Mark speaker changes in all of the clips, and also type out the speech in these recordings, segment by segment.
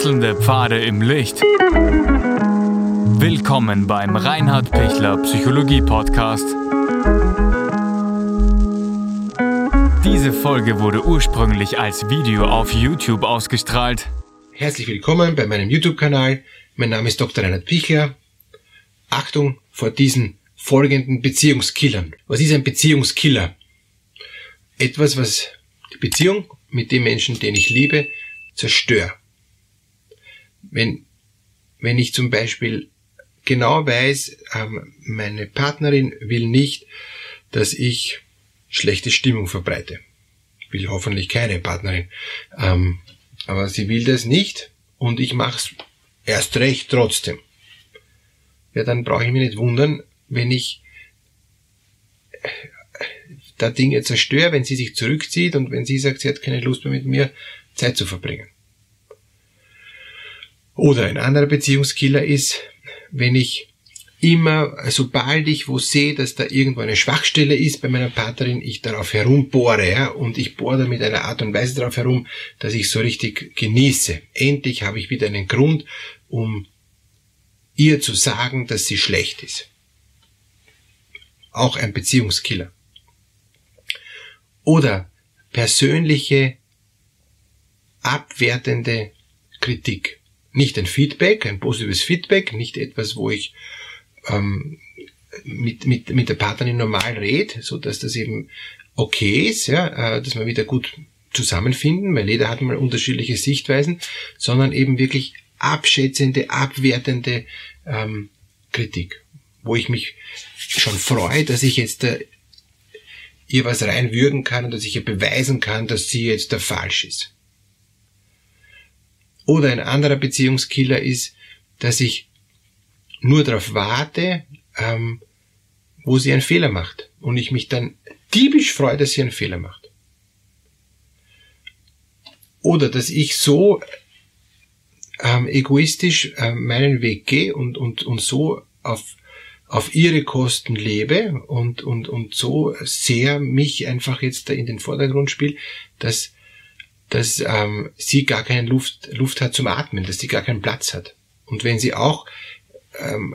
Speaker 1: Wechselnde Pfade im Licht. Willkommen beim Reinhard Pichler Psychologie Podcast. Diese Folge wurde ursprünglich als Video auf YouTube ausgestrahlt.
Speaker 2: Herzlich willkommen bei meinem YouTube-Kanal. Mein Name ist Dr. Reinhard Pichler. Achtung vor diesen folgenden Beziehungskillern. Was ist ein Beziehungskiller? Etwas, was die Beziehung mit dem Menschen, den ich liebe, zerstört. Wenn, wenn ich zum Beispiel genau weiß, ähm, meine Partnerin will nicht, dass ich schlechte Stimmung verbreite. Will hoffentlich keine Partnerin. Ähm, aber sie will das nicht und ich mache es erst recht trotzdem. Ja, dann brauche ich mich nicht wundern, wenn ich äh, da Dinge zerstöre, wenn sie sich zurückzieht und wenn sie sagt, sie hat keine Lust mehr mit mir Zeit zu verbringen. Oder ein anderer Beziehungskiller ist, wenn ich immer, sobald ich wo sehe, dass da irgendwo eine Schwachstelle ist bei meiner Partnerin, ich darauf herumbohre, ja, und ich bohre da mit einer Art und Weise darauf herum, dass ich so richtig genieße. Endlich habe ich wieder einen Grund, um ihr zu sagen, dass sie schlecht ist. Auch ein Beziehungskiller. Oder persönliche abwertende Kritik nicht ein Feedback, ein positives Feedback, nicht etwas, wo ich ähm, mit, mit, mit der Partnerin normal rede, so dass das eben okay ist, ja, äh, dass wir wieder gut zusammenfinden, weil jeder hat mal unterschiedliche Sichtweisen, sondern eben wirklich abschätzende, abwertende ähm, Kritik, wo ich mich schon freue, dass ich jetzt äh, ihr was reinwürgen kann und dass ich ihr beweisen kann, dass sie jetzt der falsch ist. Oder ein anderer Beziehungskiller ist, dass ich nur darauf warte, ähm, wo sie einen Fehler macht. Und ich mich dann diebisch freue, dass sie einen Fehler macht. Oder dass ich so ähm, egoistisch äh, meinen Weg gehe und, und, und so auf, auf ihre Kosten lebe und, und, und so sehr mich einfach jetzt da in den Vordergrund spiele, dass dass ähm, sie gar keine Luft, Luft hat zum Atmen, dass sie gar keinen Platz hat. Und wenn sie auch ähm,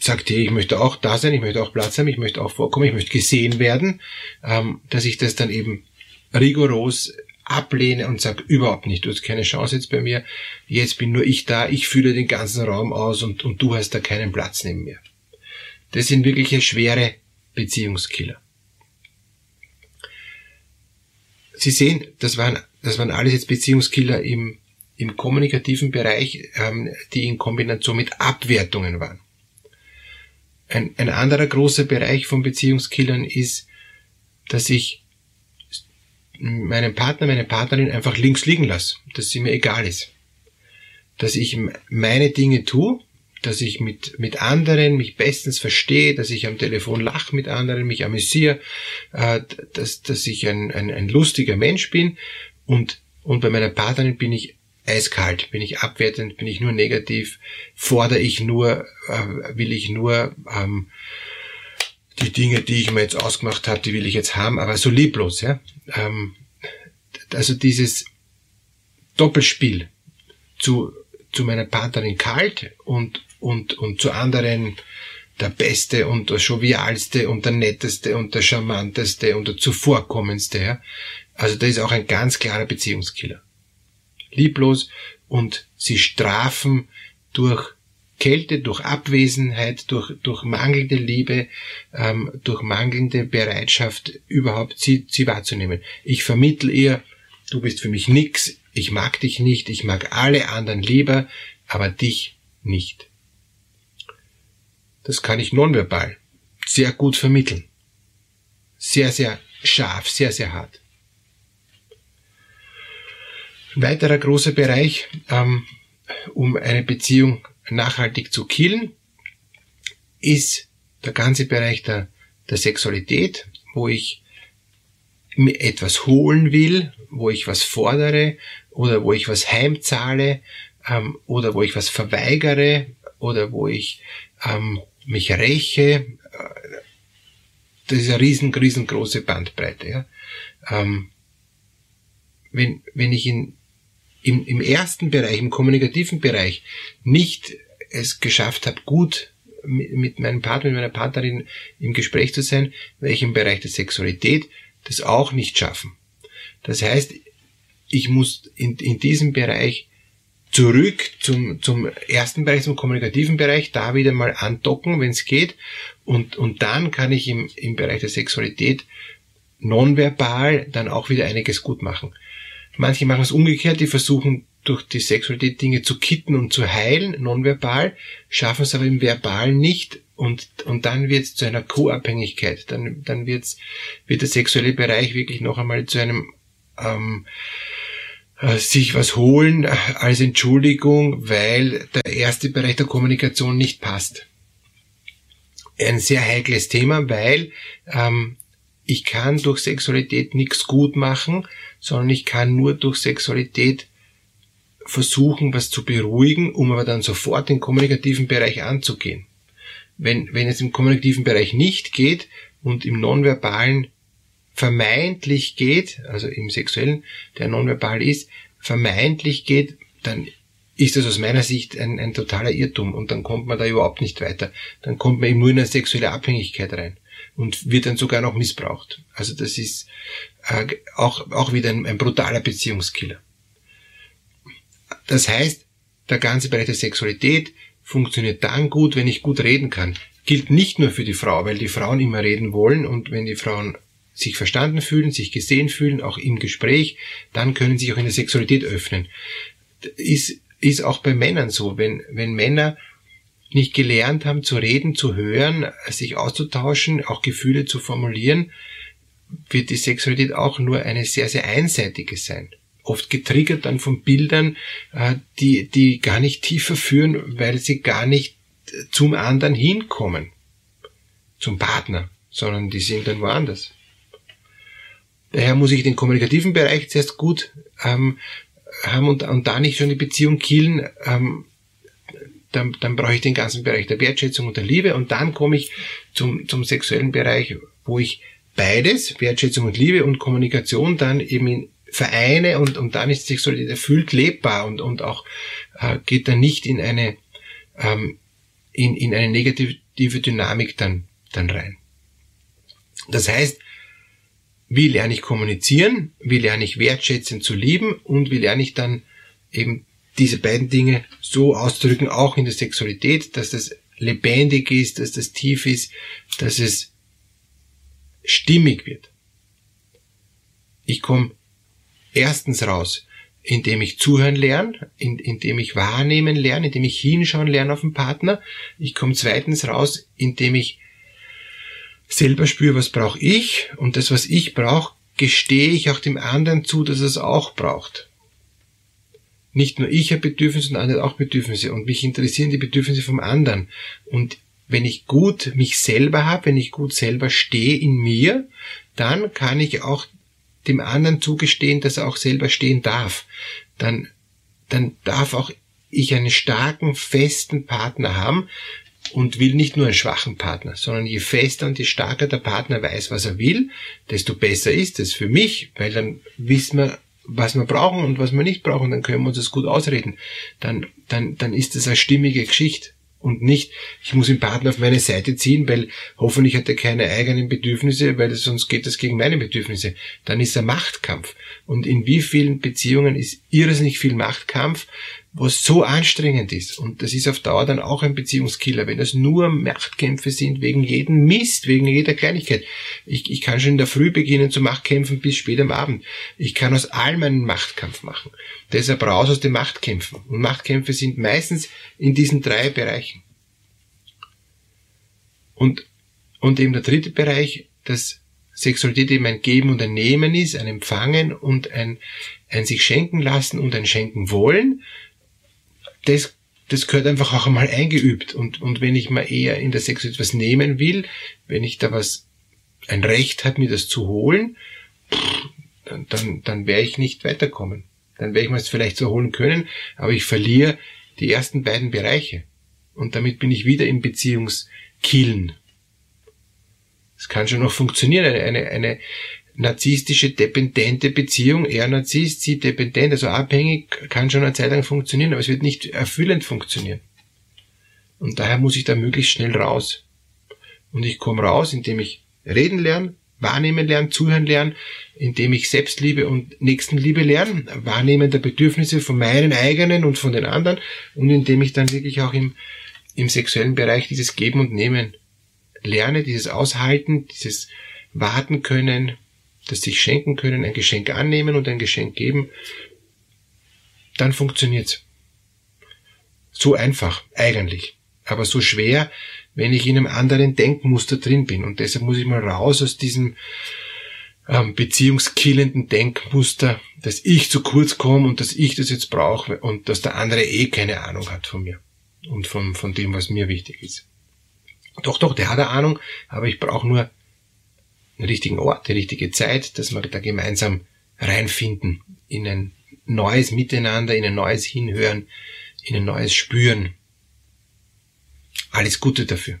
Speaker 2: sagt, hey, ich möchte auch da sein, ich möchte auch Platz haben, ich möchte auch vorkommen, ich möchte gesehen werden, ähm, dass ich das dann eben rigoros ablehne und sage, überhaupt nicht, du hast keine Chance jetzt bei mir, jetzt bin nur ich da, ich fühle den ganzen Raum aus und, und du hast da keinen Platz neben mir. Das sind wirkliche schwere Beziehungskiller. Sie sehen, das waren das waren alles jetzt Beziehungskiller im, im kommunikativen Bereich, ähm, die in Kombination mit Abwertungen waren. Ein, ein anderer großer Bereich von Beziehungskillern ist, dass ich meinen Partner, meine Partnerin einfach links liegen lasse, dass sie mir egal ist. Dass ich meine Dinge tue, dass ich mit, mit anderen mich bestens verstehe, dass ich am Telefon lache mit anderen, mich amüsiere, äh, dass, dass ich ein, ein, ein lustiger Mensch bin und, und bei meiner Partnerin bin ich eiskalt, bin ich abwertend, bin ich nur negativ, fordere ich nur, äh, will ich nur ähm, die Dinge, die ich mir jetzt ausgemacht habe, die will ich jetzt haben, aber so lieblos, ja. Ähm, also dieses Doppelspiel zu, zu meiner Partnerin kalt und, und, und zu anderen der Beste und der Jovialste und der Netteste und der Charmanteste und der Zuvorkommendste, ja. Also da ist auch ein ganz klarer Beziehungskiller. Lieblos und sie strafen durch Kälte, durch Abwesenheit, durch, durch mangelnde Liebe, ähm, durch mangelnde Bereitschaft, überhaupt sie, sie wahrzunehmen. Ich vermittel ihr, du bist für mich nix, ich mag dich nicht, ich mag alle anderen lieber, aber dich nicht. Das kann ich nonverbal sehr gut vermitteln. Sehr, sehr scharf, sehr, sehr hart. Weiterer großer Bereich, ähm, um eine Beziehung nachhaltig zu killen, ist der ganze Bereich der, der Sexualität, wo ich mir etwas holen will, wo ich was fordere oder wo ich was heimzahle ähm, oder wo ich was verweigere oder wo ich ähm, mich räche. Das ist eine riesen, riesengroße Bandbreite. Ja? Ähm, wenn, wenn ich in im, im ersten Bereich, im kommunikativen Bereich, nicht es geschafft habe, gut mit, mit meinem Partner, mit meiner Partnerin im Gespräch zu sein, werde ich im Bereich der Sexualität das auch nicht schaffen. Das heißt, ich muss in, in diesem Bereich zurück zum, zum ersten Bereich, zum kommunikativen Bereich, da wieder mal andocken, wenn es geht. Und, und dann kann ich im, im Bereich der Sexualität nonverbal dann auch wieder einiges gut machen. Manche machen es umgekehrt, die versuchen durch die Sexualität Dinge zu kitten und zu heilen, nonverbal, schaffen es aber im Verbal nicht und, und dann wird es zu einer Co-Abhängigkeit. Dann, dann wird's, wird der sexuelle Bereich wirklich noch einmal zu einem ähm, äh, sich was holen als Entschuldigung, weil der erste Bereich der Kommunikation nicht passt. Ein sehr heikles Thema, weil ähm, ich kann durch Sexualität nichts gut machen, sondern ich kann nur durch Sexualität versuchen, was zu beruhigen, um aber dann sofort den kommunikativen Bereich anzugehen. Wenn, wenn es im kommunikativen Bereich nicht geht und im nonverbalen vermeintlich geht, also im sexuellen, der nonverbal ist, vermeintlich geht, dann ist das aus meiner Sicht ein, ein totaler Irrtum und dann kommt man da überhaupt nicht weiter. Dann kommt man eben nur in eine sexuelle Abhängigkeit rein und wird dann sogar noch missbraucht. Also das ist äh, auch, auch wieder ein, ein brutaler Beziehungskiller. Das heißt, der ganze Bereich der Sexualität funktioniert dann gut, wenn ich gut reden kann. Gilt nicht nur für die Frau, weil die Frauen immer reden wollen und wenn die Frauen sich verstanden fühlen, sich gesehen fühlen, auch im Gespräch, dann können sie sich auch in der Sexualität öffnen. Ist, ist auch bei Männern so. Wenn, wenn Männer nicht gelernt haben zu reden, zu hören, sich auszutauschen, auch Gefühle zu formulieren, wird die Sexualität auch nur eine sehr, sehr einseitige sein. Oft getriggert dann von Bildern, äh, die, die gar nicht tiefer führen, weil sie gar nicht zum anderen hinkommen. Zum Partner, sondern die sind dann woanders. Daher muss ich den kommunikativen Bereich zuerst gut ähm, haben und, und da nicht schon die Beziehung killen, ähm, dann, dann brauche ich den ganzen Bereich der Wertschätzung und der Liebe und dann komme ich zum, zum sexuellen Bereich, wo ich beides, Wertschätzung und Liebe und Kommunikation, dann eben in vereine und, und dann ist Sexualität erfüllt lebbar und, und auch äh, geht dann nicht in eine, ähm, in, in eine negative Dynamik dann, dann rein. Das heißt, wie lerne ich kommunizieren, wie lerne ich wertschätzend zu lieben und wie lerne ich dann eben diese beiden Dinge so auszudrücken, auch in der Sexualität, dass das lebendig ist, dass das tief ist, dass es stimmig wird. Ich komme erstens raus, indem ich zuhören lerne, in, indem ich wahrnehmen lerne, indem ich hinschauen lerne auf den Partner. Ich komme zweitens raus, indem ich selber spüre, was brauche ich und das, was ich brauche, gestehe ich auch dem anderen zu, dass es auch braucht. Nicht nur ich habe Bedürfnisse, sondern andere auch Bedürfnisse und mich interessieren die Bedürfnisse vom anderen. Und wenn ich gut mich selber habe, wenn ich gut selber stehe in mir, dann kann ich auch dem anderen zugestehen, dass er auch selber stehen darf. Dann, dann darf auch ich einen starken, festen Partner haben, und will nicht nur einen schwachen Partner, sondern je fester und je stärker der Partner weiß, was er will, desto besser ist es für mich, weil dann wissen wir, was wir brauchen und was wir nicht brauchen, dann können wir uns das gut ausreden. Dann, dann, dann ist es eine stimmige Geschichte und nicht, ich muss den Partner auf meine Seite ziehen, weil hoffentlich hat er keine eigenen Bedürfnisse, weil sonst geht das gegen meine Bedürfnisse. Dann ist er Machtkampf. Und in wie vielen Beziehungen ist irrsinnig viel Machtkampf, was so anstrengend ist. Und das ist auf Dauer dann auch ein Beziehungskiller, wenn das nur Machtkämpfe sind wegen jedem Mist, wegen jeder Kleinigkeit. Ich, ich kann schon in der Früh beginnen zu Machtkämpfen bis spät am Abend. Ich kann aus allem einen Machtkampf machen. Deshalb raus aus den Machtkämpfen. Und Machtkämpfe sind meistens in diesen drei Bereichen. Und, und eben der dritte Bereich, dass Sexualität eben ein Geben und ein Nehmen ist, ein Empfangen und ein, ein sich schenken lassen und ein schenken wollen das, das gehört einfach auch einmal eingeübt. Und, und wenn ich mal eher in der Sexualität was nehmen will, wenn ich da was, ein Recht habe, mir das zu holen, dann, dann, dann werde ich nicht weiterkommen. Dann werde ich mir es vielleicht so holen können, aber ich verliere die ersten beiden Bereiche. Und damit bin ich wieder im Beziehungskillen. Es kann schon noch funktionieren, eine, eine, eine narzisstische, dependente Beziehung. Er Narzisst, sie dependent, also abhängig, kann schon eine Zeit lang funktionieren, aber es wird nicht erfüllend funktionieren. Und daher muss ich da möglichst schnell raus. Und ich komme raus, indem ich reden lerne, wahrnehmen lernen, zuhören lernen, indem ich Selbstliebe und Nächstenliebe lerne, wahrnehmen der Bedürfnisse von meinen eigenen und von den anderen und indem ich dann wirklich auch im, im sexuellen Bereich dieses Geben und Nehmen lerne, dieses Aushalten, dieses Warten können, das sich schenken können, ein Geschenk annehmen und ein Geschenk geben, dann funktioniert's. So einfach, eigentlich. Aber so schwer, wenn ich in einem anderen Denkmuster drin bin. Und deshalb muss ich mal raus aus diesem ähm, beziehungskillenden Denkmuster, dass ich zu kurz komme und dass ich das jetzt brauche und dass der andere eh keine Ahnung hat von mir und von, von dem, was mir wichtig ist. Doch, doch, der hat eine Ahnung, aber ich brauche nur richtigen Ort, die richtige Zeit, dass wir da gemeinsam reinfinden in ein neues Miteinander, in ein neues Hinhören, in ein neues Spüren. Alles Gute dafür.